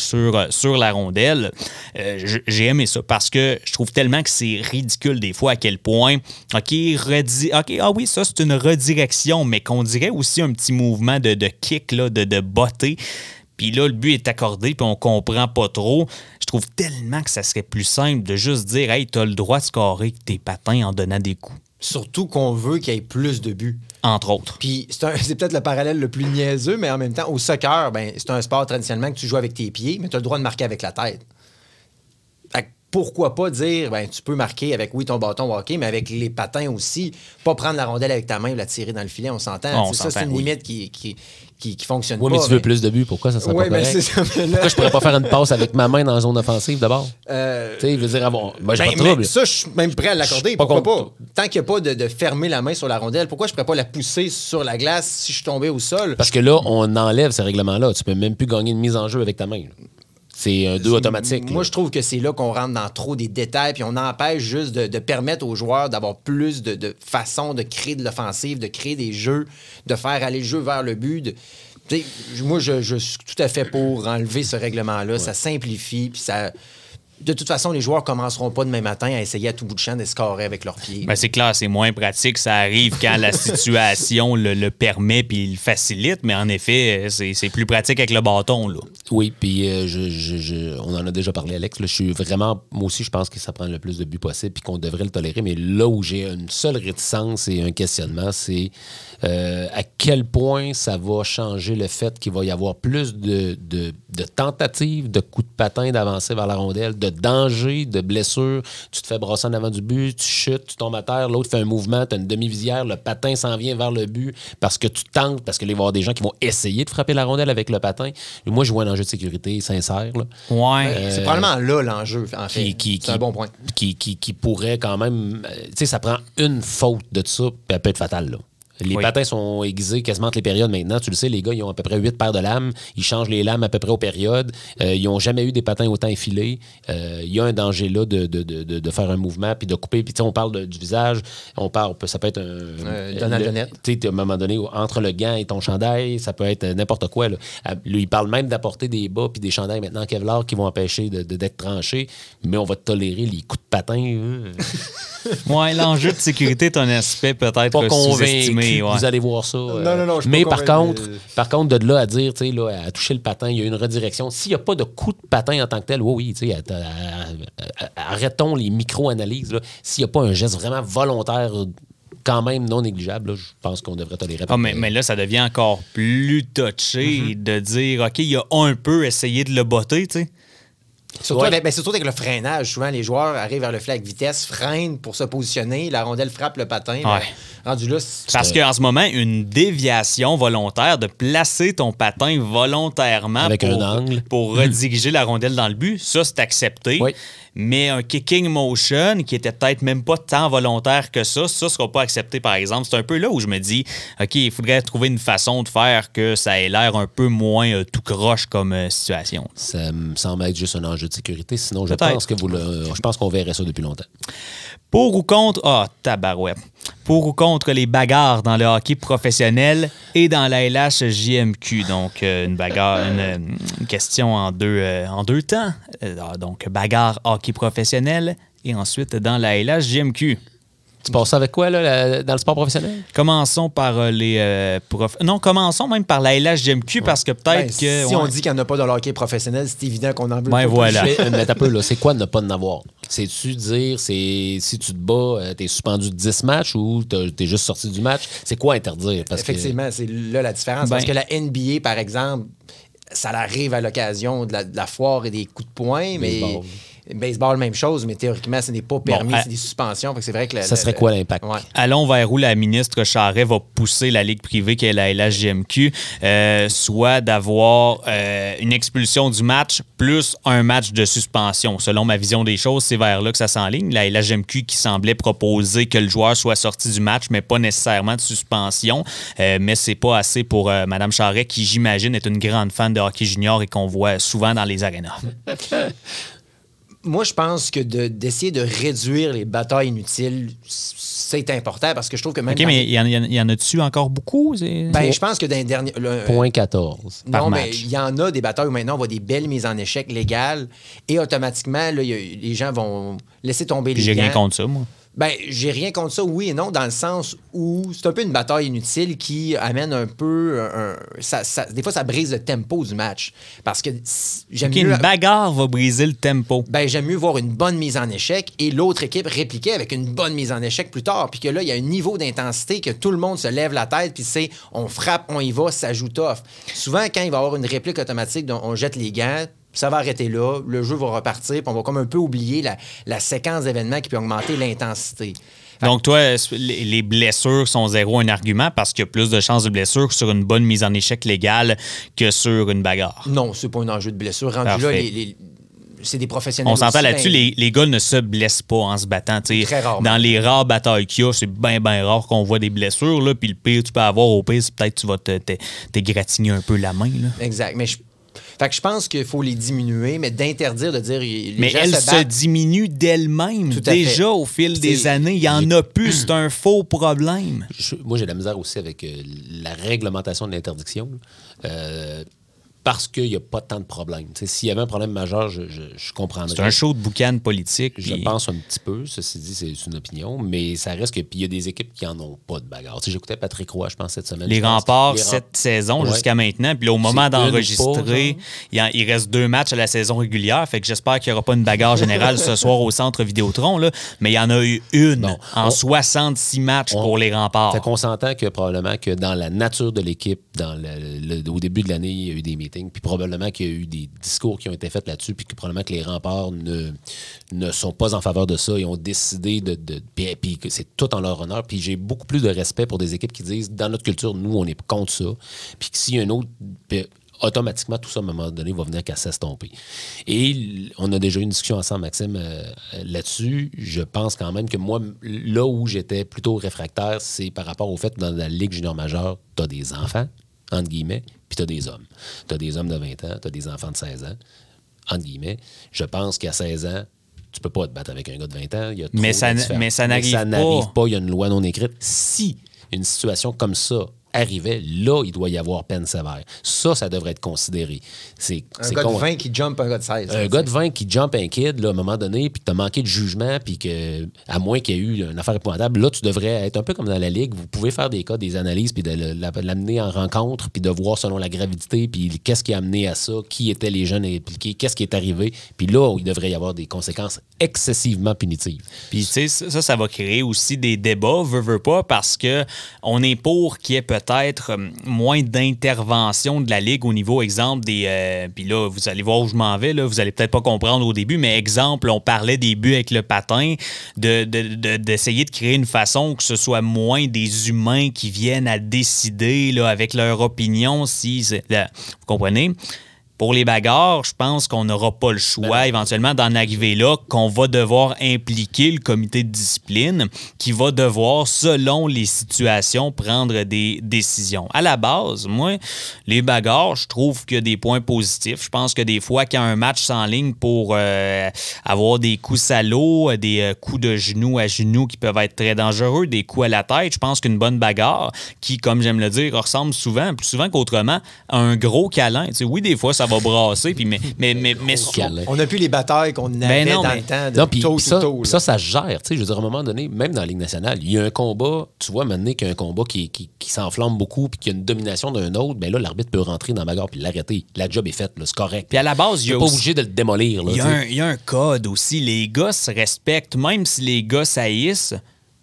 sur la rondelle. Euh, J'ai aimé ça parce que je trouve tellement que c'est ridicule des fois à quel point, OK, redi OK, ah oui, ça c'est une redirection, mais qu'on dirait aussi un petit mouvement de, kick, là, de, de. Puis là, le but est accordé, puis on comprend pas trop. Je trouve tellement que ça serait plus simple de juste dire Hey, t'as le droit de scorer tes patins en donnant des coups, Surtout qu'on veut qu'il y ait plus de buts. entre autres. Puis [LAUGHS] c'est peut-être le parallèle le plus niaiseux, mais en même temps, au soccer, ben, c'est un sport traditionnellement que tu joues avec tes pieds, mais tu as le droit de marquer avec la tête. Fait que pourquoi pas dire, ben, tu peux marquer avec, oui, ton bâton hockey, mais avec les patins aussi. Pas prendre la rondelle avec ta main et la tirer dans le filet, on s'entend. Ça, c'est une oui. limite qui, qui, qui, qui fonctionne Oui, pas. mais tu veux plus de buts. Pourquoi ça serait Oui, pas mais correct? c'est ça. là- Pourquoi je pourrais pas faire une passe avec ma main dans la zone offensive d'abord? Euh, Tu sais, je veux dire, avoir. Moi, j'ai Ben, pas de trouble. ça, je suis même prêt à l'accorder. Pas Pourquoi pas? Tant qu'il n'y a pas de, de fermer la main sur la rondelle, pourquoi je pourrais pas la pousser sur la glace si je suis tombé au sol? Parce que là, on enlève ces règlements-là. Tu peux même plus gagner une mise en jeu avec ta main. là. C'est un 2 automatique. Moi, là. je trouve que c'est là qu'on rentre dans trop des détails, puis on empêche juste de, de permettre aux joueurs d'avoir plus de, de façons de créer de l'offensive, de créer des jeux, de faire aller le jeu vers le but. de- moi, je, je suis tout à fait pour enlever ce règlement-là. Ça simplifie, puis ça. De toute façon, les joueurs commenceront pas demain matin à essayer à tout bout de champ de scorer avec leurs pieds. Ben, c'est clair, c'est moins pratique. Ça arrive quand la [LAUGHS] situation le, le permet puis le facilite, mais en effet, c'est c'est plus pratique avec le bâton. Là. Oui, puis euh, on en a déjà parlé, Alex. là. je suis vraiment, moi aussi, je pense que ça prend le plus de buts possible puis qu'on devrait le tolérer. Mais là où j'ai une seule réticence et un questionnement, c'est euh, à quel point ça va changer le fait qu'il va y avoir plus de, de- de tentatives, de coups de patin d'avancer vers la rondelle, de dangers, de blessures. Tu te fais brasser en avant du but, tu chutes, tu tombes à terre, l'autre fait un mouvement, tu as une demi-visière, le patin s'en vient vers le but parce que tu tentes, parce qu'il va y avoir des gens qui vont essayer de frapper la rondelle avec le patin. Et moi, je vois un enjeu de sécurité sincère. là Ouais. c'est probablement là l'enjeu, en fait. qui, qui, c'est un bon point. Qui, qui, qui pourrait quand même. euh, Tu sais, ça prend une faute de ça, puis elle peut être fatale. Là. Les Oui. patins sont aiguisés quasiment entre les périodes maintenant. Tu le sais, les gars, ils ont à peu près huit paires de lames. Ils changent les lames à peu près aux périodes. Euh, ils n'ont jamais eu des patins autant effilés. Euh, Il y a un danger là de, de, de, de- de faire un mouvement puis de couper. Puis tu sais, on parle de- du visage. On parle, ça peut être un. Euh, Donald tu sais, à un moment donné, entre le gant et ton chandail, ça peut être n'importe quoi. Là. Lui, il parle même d'apporter des bas puis des chandails maintenant en Kevlar qui vont empêcher de- de- d'être tranchés, mais on va tolérer les coups de patin. euh, [LAUGHS] Ouais, l'enjeu de sécurité est un aspect peut-être pas convaincu sous-estimé. Ouais. vous allez voir ça. euh, Non, non, non, je suis Mais par contre, par contre, de là à dire, tu sais, là, à toucher le patin, il y a une redirection. S'il n'y a pas de coup de patin en tant que tel, oui, oui, tu sais, arrêtons les micro-analyses. là. S'il n'y a pas un geste vraiment volontaire, quand même non négligeable, là, je pense qu'on devrait tolérer. Ah, mais, mais là, ça devient encore plus touché de dire, OK, il y a un peu essayé de le botter, tu sais. Surtout, Ouais. avec, ben, surtout avec le freinage. Souvent, les joueurs arrivent vers le flag vitesse, freinent pour se positionner, la rondelle frappe le patin. ben, rendu là, Parce qu'en ce moment, une déviation volontaire de placer ton patin volontairement Avec pour, un angle. pour rediriger la rondelle dans le but, ça, c'est accepté. Oui. Mais un kicking motion qui était peut-être même pas tant volontaire que ça, ça sera pas accepté, par exemple. C'est un peu là où je me dis, OK, il faudrait trouver une façon de faire que ça ait l'air un peu moins euh, tout croche comme euh, situation. Ça me semble être juste un enjeu de sécurité. Sinon, je pense que vous le, je pense qu'on verrait ça depuis longtemps. Pour ou contre. Ah, tabarouette. Pour ou contre les bagarres dans le hockey professionnel et dans la LHJMQ. Donc, euh, une bagarre, une, une question en deux, euh, en deux temps. Euh, donc, bagarre hockey professionnel et ensuite dans la LHJMQ. Tu passes ça avec quoi, là, la- dans le sport professionnel? Commençons par euh, les euh, prof... Non, commençons même par la LHJMQ parce que ben, peut-être que. si on dit qu'il n'y en a pas dans le hockey professionnel, c'est évident qu'on en veut. Ben pas voilà. [LAUGHS] Mais, peu, là, c'est quoi de ne pas en avoir? C'est-tu dire, c'est si tu te bats, euh, t'es suspendu de 10 matchs ou t'es juste sorti du match? C'est quoi interdire? Parce que- Effectivement, c'est là la différence. Ben- Parce que la NBA, par exemple, ça arrive à l'occasion de la, de la foire et des coups de poing, mais. Baseball, même chose, mais théoriquement, ce n'est pas permis, à- c'est des suspensions. Fait que c'est vrai que Ça serait quoi l'impact? Ouais. allons vers où la ministre Charret va pousser la Ligue privée qui est la LHJMQ, euh, soit d'avoir euh, une expulsion du match plus un match de suspension. Selon ma vision des choses, c'est vers là que ça s'enligne. La LHJMQ qui semblait proposer que le joueur soit sorti du match, mais pas nécessairement de suspension. Euh, mais c'est pas assez pour euh, Mme Charret, qui j'imagine est une grande fan de hockey junior et qu'on voit souvent dans les arénas. [LAUGHS] Moi, je pense que de- d'essayer de, réduire les batailles inutiles, c'est important parce que je trouve que même. OK, mais il y, en- y a-tu encore beaucoup? Ben, je pense que dans les derniers. le- Point 14. par non, mais match. il y en a des batailles où maintenant on voit des belles mises en échec légales et automatiquement, là, il y a- les gens vont laisser tomber Puis les J'ai rien contre ça, moi. Ben, j'ai rien contre ça, oui et non, dans le sens où c'est un peu une bataille inutile qui amène un peu. un- ça- ça- des fois, ça brise le tempo du match. Parce que j'aime mieux. une bagarre va briser le tempo. Ben, j'aime mieux voir une bonne mise en échec et l'autre équipe répliquer avec une bonne mise en échec plus tard. Puis que là, il y a un niveau d'intensité que tout le monde se lève la tête puis c'est on frappe, on y va, ça joue tough. Souvent, quand il va y avoir une réplique automatique dont on jette les gants, ça va arrêter là, le jeu va repartir, puis on va comme un peu oublier la, la séquence d'événements qui peut augmenter l'intensité. Donc, toi, les les blessures sont zéro un argument parce qu'il y a plus de chances de blessures sur une bonne mise en échec légale que sur une bagarre? Non, c'est pas un enjeu de blessure. Rendu là, Parfait. les- les- c'est des professionnels. On s'entend là-dessus, ben, les, les gars ne se blessent pas en se battant. Très rarement. Dans les rares batailles qu'il y a, c'est bien, bien rare qu'on voit des blessures. Là, puis le pire, tu peux avoir au pire, c'est peut-être que tu vas te, te- t'égratigner un peu la main. Là. Exact. Mais je, fait que je pense qu'il faut les diminuer, mais d'interdire de dire. Les Mais gens elle se se, battent. diminue d'elle-même. Tout à fait. Déjà, au fil des années, il y en a plus. C'est un faux problème. Je- moi, j'ai de la misère aussi avec euh, la réglementation de l'interdiction. Euh, parce qu'il n'y a pas tant de problèmes. S'il y avait un problème majeur, je, je, je comprendrais. C'est un show de boucan politique. Je puis- pense un petit peu, ceci dit, c'est une opinion, mais ça reste que. Puis il y a des équipes qui en ont pas de bagarre. J'écoutais Patrick Roy, je pense, cette semaine. Les remparts, Les cette saison Ouais. jusqu'à maintenant. Puis là, au moment d'enregistrer, il, reste deux matchs à la saison régulière. Fait que j'espère qu'il n'y aura pas une bagarre générale ce soir au centre Vidéotron. Là. Mais il y en a eu une en on- 66 matchs on- pour les remparts. Fait qu'on s'entend que probablement que dans la nature de l'équipe, dans le- le- au début de l'année, il y a eu des puis probablement qu'il y a eu des discours qui ont été faits là-dessus, puis que probablement que les remparts ne, ne sont pas en faveur de ça et ont décidé de. de puis, puis c'est tout en leur honneur. Puis j'ai beaucoup plus de respect pour des équipes qui disent dans notre culture, nous, on est contre ça. Puis que s'il un autre. puis automatiquement, tout ça, à un moment donné, va venir qu'à s'estomper. Et on a déjà eu une discussion ensemble, Maxime, euh, là-dessus. Je pense quand même que moi, là où j'étais plutôt réfractaire, c'est par rapport au fait que dans la Ligue junior majeure, tu as des enfants, entre guillemets, puis tu as des hommes. Tu as des hommes de 20 ans, tu as des enfants de 16 ans, entre guillemets. Je pense qu'à 16 ans, tu peux pas te battre avec un gars de 20 ans. Il y a Mais ça mais ça n'arrive ça pas. n'arrive pas. Il y a une loi non écrite. Si une situation comme ça arrivait, là, il doit y avoir peine sévère. Ça, ça devrait être considéré. C'est Un c'est gars con- de 20 qui jump un gars de 16. un gars de 20 qui jump un kid, là, à un moment donné, puis que tu as manqué de jugement, puis que, à moins qu'il y ait eu une affaire épouvantable, là, tu devrais être un peu comme dans la Ligue. Vous pouvez faire des cas, des analyses, puis de l'amener en rencontre, puis de voir selon la gravité, puis qu'est-ce qui a amené à ça, qui étaient les jeunes impliqués, qu'est-ce qui est arrivé. Puis là, il devrait y avoir des conséquences excessivement punitives. Puis, tu sais, ça, ça va créer aussi des débats, veut, veut pas, parce que on est pour qu'il y ait peut-être euh, moins d'intervention de la Ligue au niveau, exemple, des. euh, puis là, vous allez voir où je m'en vais, là, vous allez peut-être pas comprendre au début, mais exemple, on parlait des buts avec le patin, de- de- de- d'essayer de, créer une façon que ce soit moins des humains qui viennent à décider là, avec leur opinion, si. vous comprenez? Pour les bagarres, je pense qu'on n'aura pas le choix éventuellement d'en arriver là, qu'on va devoir impliquer le comité de discipline qui va devoir, selon les situations, prendre des décisions. À la base, moi, les bagarres, je trouve qu'il y a des points positifs. Je pense que des fois, quand un match s'enligne pour euh, avoir des coups salauds, des euh, coups de genoux à genoux qui peuvent être très dangereux, des coups à la tête, je pense qu'une bonne bagarre qui, comme j'aime le dire, ressemble souvent, plus souvent qu'autrement, à un gros câlin. Tu sais, oui, des fois, ça va brasser, puis mais, mais, mais, mais câlin. On n'a plus les batailles qu'on avait Ben non, dans mais- le temps de Non, puis tôt puis ça, tôt. ça, ça se gère. Tu sais, je veux dire, à un moment donné, même dans la Ligue nationale, il y a un combat, tu vois, maintenant qu'il y a un combat qui, qui, qui s'enflamme beaucoup puis qu'il y a une domination d'un autre, ben là, l'arbitre peut rentrer dans la bagarre puis l'arrêter. La job est faite, là, c'est correct. Puis à la base, il y a pas aussi- obligé de le démolir. Là, Il y, a tu sais. un, il y a un code aussi. Les gars se respectent, même si les gars saillissent,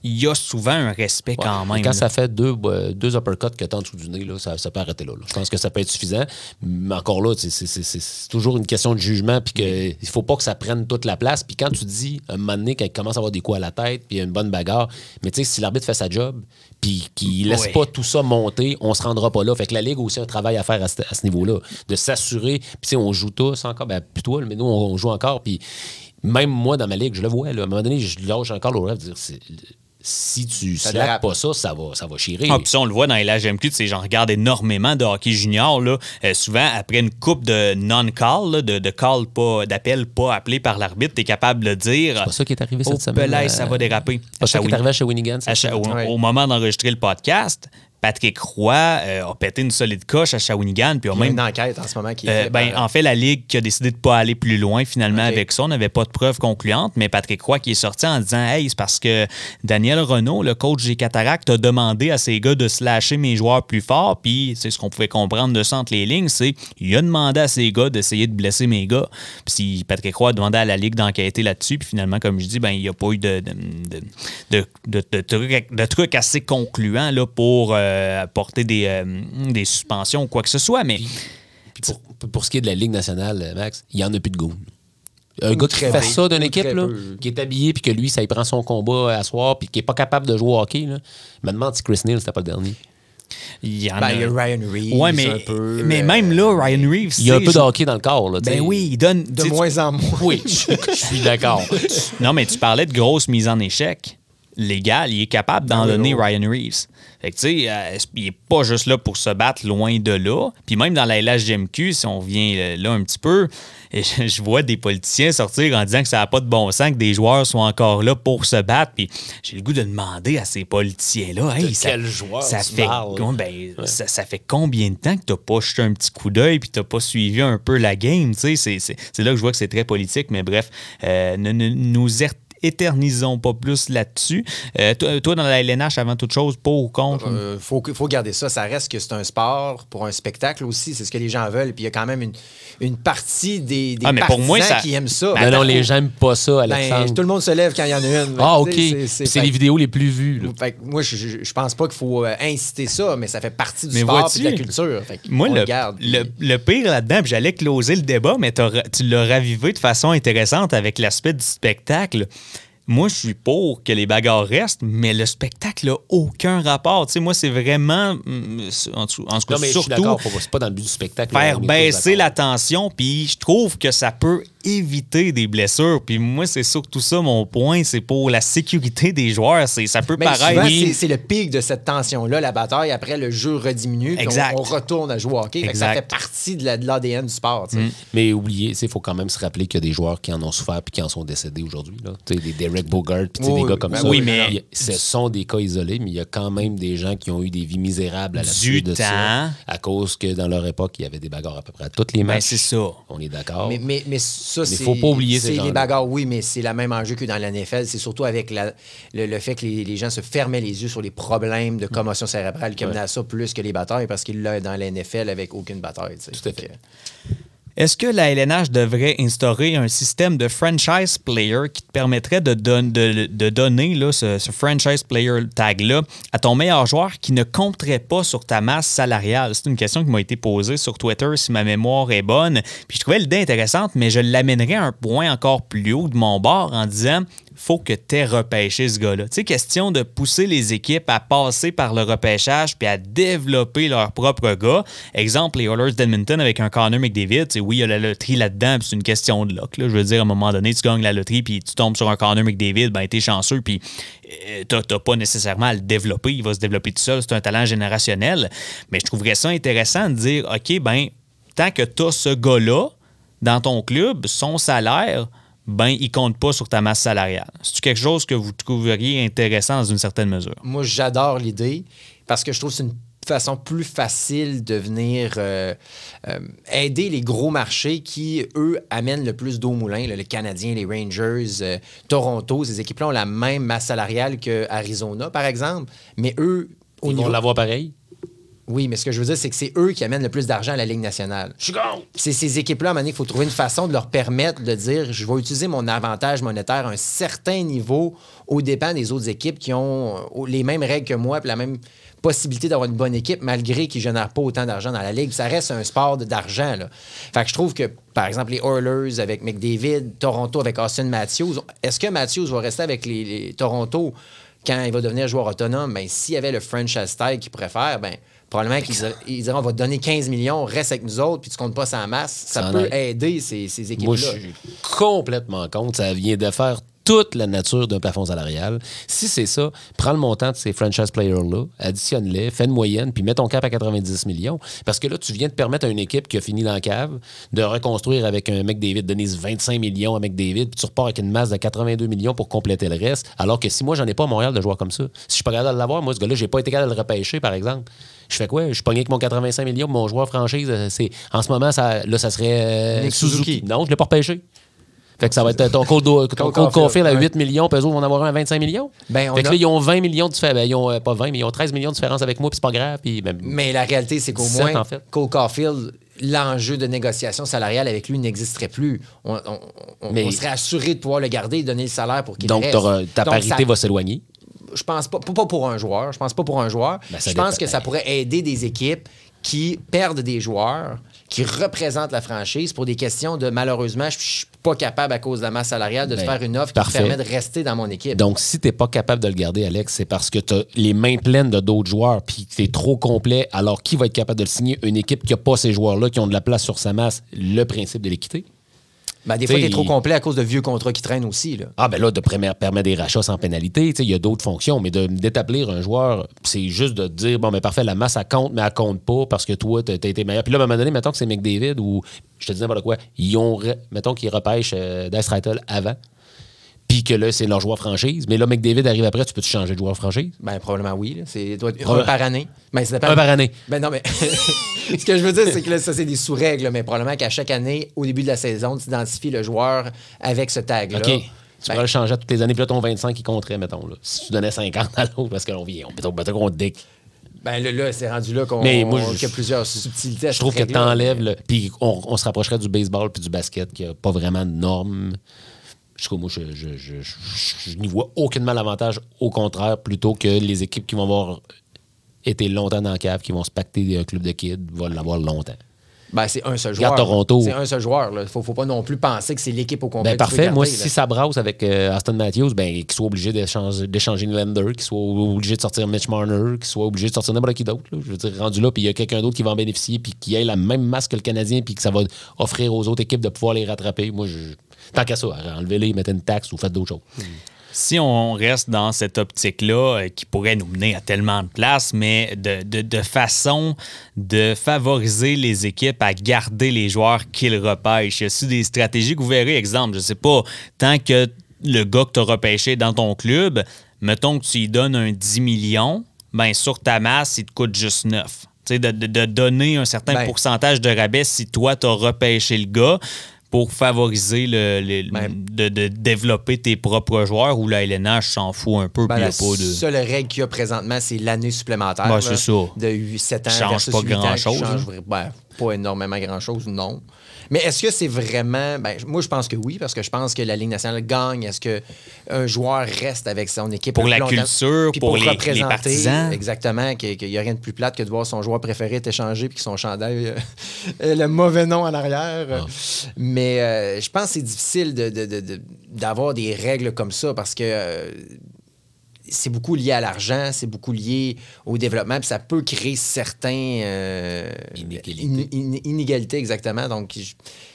il y a souvent un respect Ouais. quand même. Quand là. ça fait deux, euh, deux uppercuts que t'as en dessous du nez, là, ça, ça peut arrêter là, là. Je pense que ça peut être suffisant. Mais encore là, c'est- toujours une question de jugement. Puis que il faut pas que ça prenne toute la place. Puis quand tu dis, un moment donné, qu'il commence à avoir des coups à la tête, puis une bonne bagarre, mais tu sais, si l'arbitre fait sa job, puis qu'il laisse Ouais. pas tout ça monter, on se rendra pas là. Fait que la Ligue a aussi un travail à faire à ce, à ce niveau-là. De s'assurer. Puis tu on joue tous encore, ben plus toi, mais nous, on, on joue encore. Puis même moi, dans ma Ligue, je le vois, là, à un moment donné, je lâche encore le rêve de dire, si tu Ça dérape. pas ça, ça va, ça va chirer. Ah, ça, on le voit dans les LHMQ, tu sais, j'en regarde énormément de hockey junior, là. Euh, souvent, après une coupe de non-call, de, de call pas, d'appel pas appelé par l'arbitre, tu es capable de dire. C'est pas ça qui est arrivé cette Oh, semaine. euh, ça va déraper. C'est pas ça qui est arrivé à Shawinigan. À cette Cha- au, semaine? Ouais. au moment d'enregistrer le podcast, Patrick Roy euh, a pété une solide coche à Shawinigan, puis a Il y a même une enquête en ce moment qui est Euh, ben, par- en fait, la Ligue qui a décidé de ne pas aller plus loin finalement avec ça. On n'avait pas de preuves concluantes, mais Patrick Roy qui est sorti en disant Hey, c'est parce que Daniel Renault, le coach des Cataractes, a demandé à ses gars de slasher mes joueurs plus fort. Puis, c'est ce qu'on pouvait comprendre de ça entre les lignes c'est il a demandé à ses gars d'essayer de blesser mes gars. Puis, si Patrick Roy a demandé à la Ligue d'enquêter là-dessus, puis finalement, comme je dis, ben, il n'y a pas eu de, de, de, de- de- de trucs, de trucs assez concluants là, pour euh, apporter des, euh, des suspensions ou quoi que ce soit. Mais. Puis pour, pour ce qui est de la Ligue nationale, euh, Max, il n'y en a plus de goût. Un Ou gars qui fait peu. ça d'une équipe, là, qui est habillé, puis que lui, ça y prend son combat à soir, puis qui n'est pas capable de jouer au hockey, là. Je me demande si Chris Neal, c'était pas le dernier. Il y en Ben, a. il y a Ryan Reeves. Ouais, mais, un peu, mais euh, même là, Ryan Reeves. Il y a un peu de hockey dans le corps, là. Ben oui, il donne. De tu- moins en moins. Oui, je, je suis d'accord. Non, mais tu parlais de grosse mise en échec légale. Il est capable d'en Ah oui, donner oui. Ryan Reeves. Fait que, tu sais, euh, il est pas juste là pour se battre loin de là. Puis même dans la LHGMQ, si on vient euh, là un petit peu, [LAUGHS] je, vois des politiciens sortir en disant que ça n'a pas de bon sens que des joueurs soient encore là pour se battre. Puis j'ai le goût de demander à ces politiciens-là, hey, ça, quel joueur ça tu fait, ben, ça, ça fait combien de temps que t'as pas jeté un petit coup d'œil puis t'as pas suivi un peu la game, tu c'est- là que je vois que c'est très politique, mais bref, euh, ne, ne nous éternisons pas plus là-dessus. Euh, toi, toi, dans la LNH, avant toute chose, pour ou contre? Euh, faut, garder ça. Ça reste que c'est un sport pour un spectacle aussi. C'est ce que les gens veulent. Puis il y a quand même une, une partie des, des Ah, mais pour partisans moi, ça- qui aiment ça. Non, non, les gens n'aiment pas ça, Ben, Alexandre. tout le monde se lève quand il y en a une. ah, OK. c'est- les que- vidéos les plus vues. là. fait que moi, je, je, je pense pas qu'il faut euh, inciter ça, mais ça fait partie du Mais sport et de la culture. Fait Moi, on le, garde, puis- le, pire là-dedans, puis j'allais closer le débat, mais tu l'as ravivé de façon intéressante avec l'aspect du spectacle. Moi, je suis pour que les bagarres restent, mais le spectacle n'a aucun rapport. Tu sais, moi, c'est vraiment, mm, en tout, en tout cas, Non, mais je suis c'est pas dans le but du spectacle. faire baisser la tension, puis je trouve que ça peut éviter des blessures. Puis moi, c'est surtout ça mon point, c'est pour la sécurité des joueurs. C'est, ça peut Mais paraître... Oui. c'est- c'est le pic de cette tension-là, la bataille. Après, le jeu rediminue, Exact. on, on retourne à jouer au hockey. Fait ça fait partie de la- de l'ADN du sport. sais. Mais oubliez, il faut quand même se rappeler qu'il y a des joueurs qui en ont souffert puis qui en sont décédés aujourd'hui. là. Tu sais, Des Derek Bogart, puis tu sais, Oui, des gars comme ben ça. oui, mais- Il Ce sont des cas isolés, mais il y a quand même des gens qui ont eu des vies misérables à la Du suite de ça. temps. À cause que dans leur époque, il y avait des bagarres à peu près à toutes les Ben, matchs. c'est ça. On est d'accord. Mais, mais, mais ça, c'est. faut pas oublier ces C'est les bagarres, oui, mais c'est la même enjeu que dans la NFL. C'est surtout avec la- le, le fait que les, les gens se fermaient les yeux sur les problèmes de commotion cérébrale qui menaient à ça plus que les batailles parce qu'il l'a dans la NFL avec aucune bataille. Tout à fait. Est-ce que la LNH devrait instaurer un système de franchise player qui te permettrait de, don- de- de donner ce, ce franchise player tag-là à ton meilleur joueur qui ne compterait pas sur ta masse salariale? C'est une question qui m'a été posée sur Twitter si ma mémoire est bonne. Puis je trouvais l'idée intéressante, mais je l'amènerais à un point encore plus haut de mon bord en disant faut que tu aies repêché ce gars-là. Tu sais, question de pousser les équipes à passer par le repêchage puis à développer leur propre gars. Exemple, les Oilers d'Edmonton avec un Connor McDavid. tu Oui, il y a la loterie là-dedans, c'est une question de luck. là. Je veux dire, à un moment donné, tu gagnes la loterie puis tu tombes sur un Connor McDavid, ben t'es chanceux puis euh, t'as t'as pas nécessairement à le développer. Il va se développer tout seul. C'est un talent générationnel. Mais je trouverais ça intéressant de dire, OK, ben tant que tu as ce gars-là dans ton club, son salaire, ben, il compte pas sur ta masse salariale. C'est quelque chose que vous trouveriez intéressant dans une certaine mesure? Moi, j'adore l'idée parce que je trouve que c'est une façon plus facile de venir euh, euh, aider les gros marchés qui, eux, amènent le plus d'eau au moulin. là, les Canadiens, les Rangers, euh, Toronto, ces équipes-là ont la même masse salariale que Arizona, par exemple. Mais eux, au Ils niveau... vont l'avoir pareil? Oui, mais ce que je veux dire, c'est que c'est eux qui amènent le plus d'argent à la Ligue nationale. C'est ces équipes-là, à un moment donné, il faut trouver une façon de leur permettre de dire je vais utiliser mon avantage monétaire à un certain niveau aux dépens des autres équipes qui ont euh, les mêmes règles que moi puis la même possibilité d'avoir une bonne équipe malgré qu'ils ne génèrent pas autant d'argent dans la Ligue. Ça reste un sport d'argent. là. Fait que je trouve que, par exemple, les Oilers avec McDavid, Toronto avec Austin Matthews, est-ce que Matthews va rester avec les, les Toronto quand il va devenir joueur autonome? Ben, s'il y avait le franchise tag qu'il préfère, ben, probablement qu'ils diraient- on va te donner 15 millions, reste avec nous autres, puis tu comptes pas sans masse. Ça Ça en peut aide. aider ces, ces équipes-là. Moi, je suis complètement contre. Ça vient de faire toute la nature d'un plafond salarial. Si c'est ça, prends le montant de ces franchise players-là, additionne-les, fais une moyenne, puis mets ton cap à 90 millions. Parce que là, tu viens de permettre à une équipe qui a fini dans la cave de reconstruire avec un mec David, donner 25 millions à mec David, puis tu repars avec une masse de 82 millions pour compléter le reste. Alors que si moi, j'en ai pas à Montréal de joueurs comme ça, si je suis pas capable de l'avoir, moi, ce gars-là, j'ai pas été capable de le repêcher, par exemple. Je fais quoi? Je suis pogné avec mon 85 millions, mon joueur franchise, euh, c'est en ce moment, ça, là, ça serait euh, Suzuki. Suzuki. Non, je l'ai pas repêché. Fait que ça va être ton Cole, Do- ton Cole Cole Caulfield, à ouais. 8 millions, puis eux autres vont en avoir un à 25 millions. Ben, on fait que a- là, ils ont 20 millions de différence. Ben, ils ont euh, pas 20, mais ils ont 13 millions de différence avec moi, puis c'est pas grave. Puis, ben, Mais la réalité, c'est qu'au 17, moins, en fait. Cole Caulfield, l'enjeu de négociation salariale avec lui n'existerait plus. On, on- on- Mais- on serait assuré de pouvoir le garder et donner le salaire pour qu'il donc, reste. ta Donc, parité ça- va s'éloigner. je pense pas, pas pour un joueur. Je pense pas pour un joueur. Ben, je pense que ça pourrait aider des équipes qui perdent des joueurs, qui représente la franchise pour des questions de malheureusement, je suis pas capable à cause de la masse salariale de te Ben, faire une offre parfait. qui me permet de rester dans mon équipe. Donc, si tu n'es pas capable de le garder, Alex, c'est parce que tu as les mains pleines de d'autres joueurs puis que tu es trop complet. Alors, qui va être capable de le signer? Une équipe qui n'a pas ces joueurs-là, qui ont de la place sur sa masse. Le principe de l'équité? Ben, des fois, T'sais, tu es trop complet à cause de vieux contrats qui traînent aussi. Là. Ah, ben là, de permet- permettre des rachats sans pénalité. Il y a d'autres fonctions, mais d'établir un joueur, c'est juste de dire, bon, mais parfait, la masse, elle compte, mais elle compte pas parce que toi, tu as été meilleur. Puis là, à un moment donné, mettons que c'est McDavid ou je te dis n'importe quoi, ils ont, mettons qu'ils repêchent euh, Dice Rattle avant, puis que là, c'est leur joueur franchise. Mais là, McDavid arrive après, tu peux-tu changer de joueur franchise? Ben, probablement oui. C'est doit être Proba- un par année. Ben, ça dépend- Un par année. Ben non, mais [LAUGHS] ce que je veux dire, c'est que là, ça, c'est des sous-règles, mais probablement qu'à chaque année, au début de la saison, tu identifies le joueur avec ce tag-là. OK. Tu Ben, pourrais le changer à toutes les années, puis là, ton 25, il compterait, mettons. Là. Si tu donnais 50 à l'autre, parce qu'on vient, on peut qu'on dick. ben là, là, c'est rendu là qu'on Mais moi, je- qu'il y a plusieurs subtilités à Je trouve que tu enlèves le. Puis on, on se rapprocherait du baseball puis du basket, qui n'a pas vraiment de normes. Je trouve, moi, je, je, je, je- n'y vois aucunement l'avantage. Au contraire, plutôt que les équipes qui vont avoir été longtemps dans la cave, qui vont se pacter un club de kids, vont l'avoir longtemps. Ben, c'est un seul joueur. Regarde Toronto. C'est un seul joueur. Il ne faut, faut pas non plus penser que c'est l'équipe au complet. Ben, parfait. Moi, si ça brasse avec euh, Aston Matthews, ben, qu'il soit obligé d'échanger Nylander, qu'il soit obligé de sortir Mitch Marner, qu'il soit obligé de sortir n'importe qui d'autre. Je veux dire, rendu là, puis il y a quelqu'un d'autre qui va en bénéficier, puis qui ait la même masse que le Canadien, puis que ça va offrir aux autres équipes de pouvoir les rattraper. Moi, je... tant qu'à ça, enlevez-les, mettez une taxe ou faites d'autres choses. Si on reste dans cette optique-là, euh, qui pourrait nous mener à tellement de places, mais de, de- de façon de favoriser les équipes à garder les joueurs qu'ils repêchent. Y a des stratégies que vous verrez, exemple, je sais pas, tant que le gars que tu as repêché dans ton club, mettons que tu lui donnes un 10 millions, ben sur ta masse, il te coûte juste 9. Tu sais, de, de- de donner un certain Ben. pourcentage de rabais si toi, tu as repêché le gars pour favoriser le, le- Ben. de, de développer tes propres joueurs ou la LNH s'en fout un peu Ben, la pas de. seule règle qu'il y a présentement, c'est l'année supplémentaire. Ben, là, c'est ça. De 7 ans. Change versus pas 8 grand-chose, vra- ben, pas énormément grand-chose, non. Mais est-ce que c'est vraiment. Ben, moi, je pense que oui, parce que je pense que la Ligue nationale gagne. Est-ce qu'un joueur reste avec son équipe Pour le la culture, Puis pour les- les représenter, partisans? Exactement, qu'il n'y a rien de plus plate que de voir son joueur préféré être échangé puis que son chandail euh, ait [LAUGHS] le mauvais nom en arrière. Ah. Mais euh, je pense que c'est difficile de- de- de- de- d'avoir des règles comme ça parce que. euh, c'est beaucoup lié à l'argent, c'est beaucoup lié au développement, puis ça peut créer certains euh, Inégalités. in- in- inégalités exactement. Donc,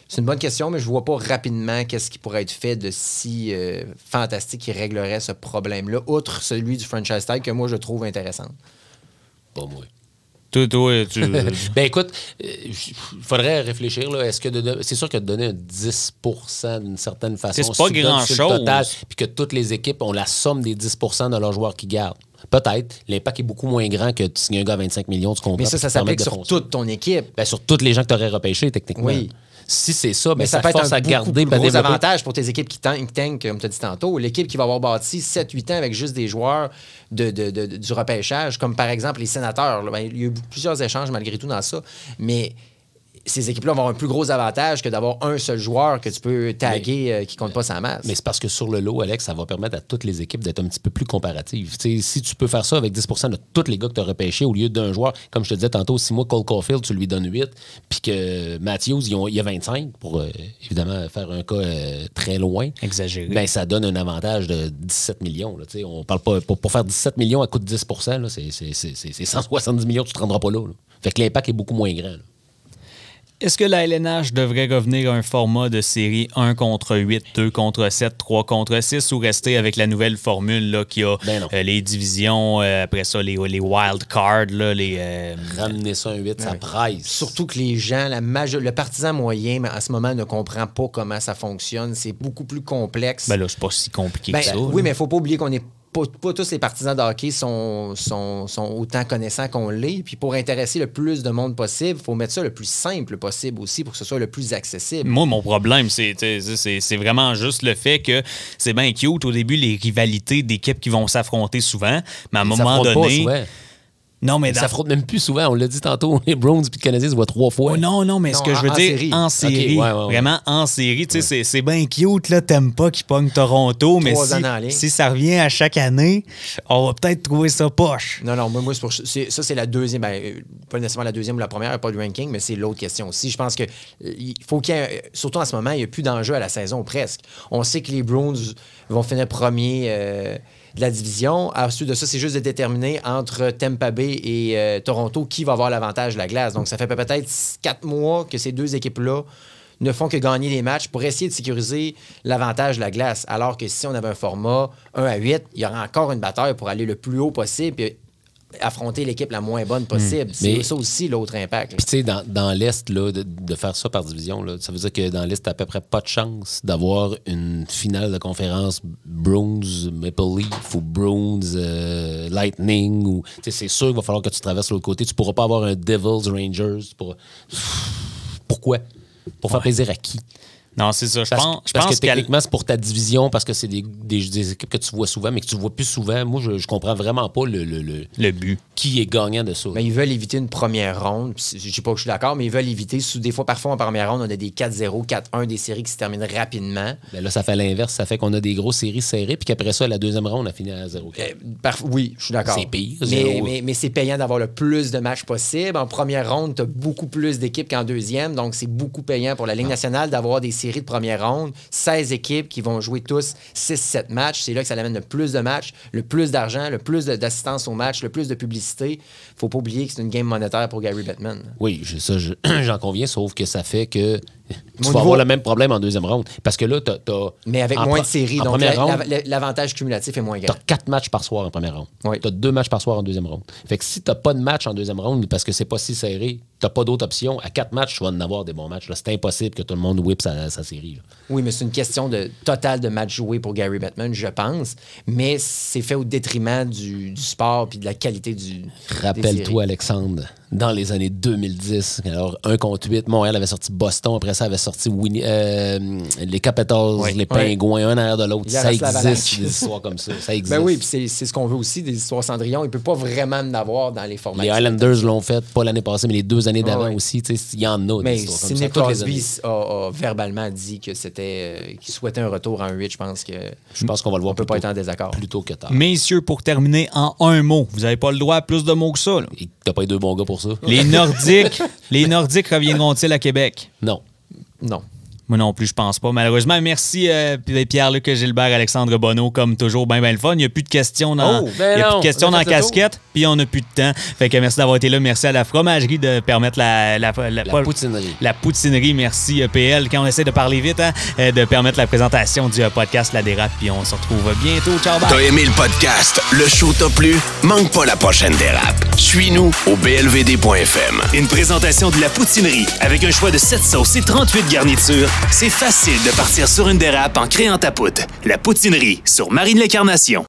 c'est une bonne question, mais je vois pas rapidement qu'est-ce qui pourrait être fait de si euh, fantastique qui réglerait ce problème-là, outre celui du franchise tag que moi je trouve intéressant. Pas moi. Toi, toi, tu- [LAUGHS] Ben écoute, il faudrait réfléchir. là. Est-ce que de- c'est sûr que de donner un 10% d'une certaine façon, C'est pas si tu grand-chose. sur le total, puis que toutes les équipes ont la somme des 10% de leurs joueurs qui gardent. Peut-être. L'impact est beaucoup moins grand que de signer un gars à 25 millions, tu comprends? Mais ça, ça s'applique sur toute ton équipe. Ben, sur toutes les gens que tu aurais repêchés, techniquement. Oui. Si c'est ça, ben, Mais ça, ça, peut être force un à garder, plus ben, gros développer. avantage pour tes équipes qui tankent, tank, comme tu as dit tantôt. L'équipe qui va avoir bâti 7-8 ans avec juste des joueurs de, de- de- de- du repêchage, comme par exemple les sénateurs. là. Ben, il y a eu plusieurs échanges malgré tout dans ça, mais ces équipes-là vont avoir un plus gros avantage que d'avoir un seul joueur que tu peux taguer euh, qui compte pas sa masse. Mais c'est parce que sur le lot, Alex, ça va permettre à toutes les équipes d'être un petit peu plus comparatives. Tu sais, si tu peux faire ça avec 10% de tous les gars que tu as repêchés au lieu d'un joueur, comme je te disais tantôt, si moi, Cole Caulfield, tu lui donnes 8, puis que Matthews, ils ont- il y a 25, pour euh, évidemment faire un cas euh, très loin, Exagéré. ben, ça donne un avantage de 17 millions. Là, Tu sais, on parle pas, pour, pour faire 17 millions à coût de 10 là, c'est, c'est, c'est, c'est- c'est 170 millions, tu ne te rendras pas là, là. Fait que l'impact est beaucoup moins grand. là. Est-ce que la LNH devrait revenir à un format de série 1 contre 8, 2 contre 7, 3 contre 6 ou rester avec la nouvelle formule là, qui a Ben euh, les divisions, euh, après ça, les, les wild cards, là, les. euh, Ramener ça à un 8, ça presse. Surtout que les gens, la le partisan moyen, en ce moment, ne comprend pas comment ça fonctionne. C'est beaucoup plus complexe. ben là, c'est pas si compliqué Ben, que ça. oui, là. mais il faut pas oublier qu'on est pas, pas tous les partisans de hockey sont, sont, sont autant connaissants qu'on l'est. Puis pour intéresser le plus de monde possible, il faut mettre ça le plus simple possible aussi pour que ce soit le plus accessible. Moi, mon problème, c'est vraiment juste le fait que c'est bien cute au début, les rivalités d'équipes qui vont s'affronter souvent, mais à un moment pas donné. Non, mais dans- s'affrontent même plus souvent. On l'a dit tantôt, [LAUGHS] les Browns et les Canadiens se voient trois fois. Oh, non, non, mais ce que je veux en dire, série. en série, ouais, ouais, ouais. vraiment en série, tu sais, c'est- c'est bien cute, là, t'aimes pas qu'ils pognent Toronto, mais si, ça revient à chaque année, on va peut-être trouver ça poche. Non, non, moi, pour, ça, c'est la deuxième. ben, pas nécessairement la deuxième ou la première, pas de ranking, mais c'est l'autre question aussi. Je pense que euh, il faut qu'il y ait, surtout en ce moment, il n'y a plus d'enjeu à la saison presque. On sait que les Browns vont finir premier euh, de la division. Ensuite de ça, c'est juste de déterminer entre Tampa Bay et euh, Toronto qui va avoir l'avantage de la glace. Donc, ça fait peut-être quatre mois que ces deux équipes-là ne font que gagner les matchs pour essayer de sécuriser l'avantage de la glace. Alors que si on avait un format 1 à 8, il y aurait encore une bataille pour aller le plus haut possible affronter l'équipe la moins bonne possible. C'est Mais- ça aussi l'autre impact. Puis, tu sais, dans, dans l'Est, là, de, de faire ça par division, là, ça veut dire que dans l'Est, t'as à peu près pas de chance d'avoir une finale de conférence Browns Maple Leaf ou Browns euh, Lightning. Ou, tu sais, c'est sûr qu'il va falloir que tu traverses l'autre côté. Tu pourras pas avoir un Devils Rangers. Pour... Pourquoi? Pour faire plaisir à qui? Non, c'est ça. Je Parce, pense, je parce pense que techniquement, c'est pour ta division, parce que c'est des, des- des équipes que tu vois souvent, mais que tu vois plus souvent. Moi, je, je comprends vraiment pas le, le- le- le but. qui est gagnant de ça. Mais ils veulent éviter une première ronde. Je dis pas que je suis d'accord, mais ils veulent éviter. sous- Des fois, parfois, en première ronde, on a des 4-0, 4-1, des séries qui se terminent rapidement. Ben là, ça fait l'inverse. Ça fait qu'on a des grosses séries serrées, puis qu'après ça, la deuxième ronde, on a fini à 0 Euh, oui, je suis d'accord. C'est pire, Mais, zéro. mais, mais c'est payant d'avoir le plus de matchs possible. En première ronde, tu as beaucoup plus d'équipes qu'en deuxième. Donc, c'est beaucoup payant pour la Ah. Ligue nationale d'avoir des séries de première ronde. 16 équipes qui vont jouer tous 6-7 matchs. C'est là que ça amène le plus de matchs, le plus d'argent, le plus d'assistance au match, le plus de publicité. faut pas oublier que c'est une game monétaire pour Gary Bettman. Oui, ça, je- [CLEARS THROAT] j'en conviens, sauf que ça fait que tu vas niveau- avoir le même problème en deuxième ronde. Parce que là, tu as. Mais avec moins de séries. Donc, la- l'avantage cumulatif est moins tu grand. quatre matchs par soir en première ronde. Oui. Tu as deux matchs par soir en deuxième ronde. Fait que si tu pas de match en deuxième ronde parce que c'est pas si serré, tu pas d'autre option, à quatre matchs, tu vas en avoir des bons matchs. C'est impossible que tout le monde whip sa, sa série. là. Oui, mais c'est une question de total de matchs joués pour Gary Bettman, je pense. Mais c'est fait au détriment du, du sport puis de la qualité du. Rappelle-toi, Alexandre, dans les années 2010, alors 1 contre 8, Montréal avait sorti Boston, après ça avait sorti Winnie- euh, les Capitals, Oui. les Pingouins, un derrière de l'autre. Ça existe, des histoires comme ça. Ça existe. Ben oui, puis c'est c'est ce qu'on veut aussi, des histoires Cendrillon. Il peut pas vraiment en avoir dans les formats. Les Highlanders l'ont fait, pas l'année passée, mais les deux années d'avant aussi. Il y en a. des Mais histoires comme ça, Crosby a, a verbalement dit que c'était euh, qu'il souhaitait un retour en 8. Je pense que Je pense qu'on va le voir on peut pas plutôt- être en désaccord. plus tôt que tard. Messieurs, pour terminer en un mot, vous n'avez pas le droit à plus de mots que ça. là. Et T'as pas eu deux bons gars pour ça? Les Nordiques, les Nordiques reviendront-ils à Québec? Non. Non. Moi non plus, je pense pas. Malheureusement, merci euh, Pierre-Luc Gilbert, Alexandre Bonneau, comme toujours, bien ben le fun. Il n'y a plus de questions dans, Oh, ben il y a plus de questions on dans la casquette, puis on n'a plus de temps. Fait que merci d'avoir été là. Merci à la fromagerie de permettre la, la, la- pas- poutinerie. La poutinerie, merci euh, PL. Quand on essaie de parler vite, hein, euh, de permettre la présentation du euh, podcast La Dérape, puis on se retrouve bientôt. Ciao, bye! T'as aimé le podcast? Le show t'a plu? Manque pas la prochaine dérape. Suis-nous au blvd.fm. Une présentation de la poutinerie avec un choix de 7 sauces et 38 garnitures. C'est facile de partir sur une dérape en créant ta poudre. La poutinerie sur Marine l'Incarnation.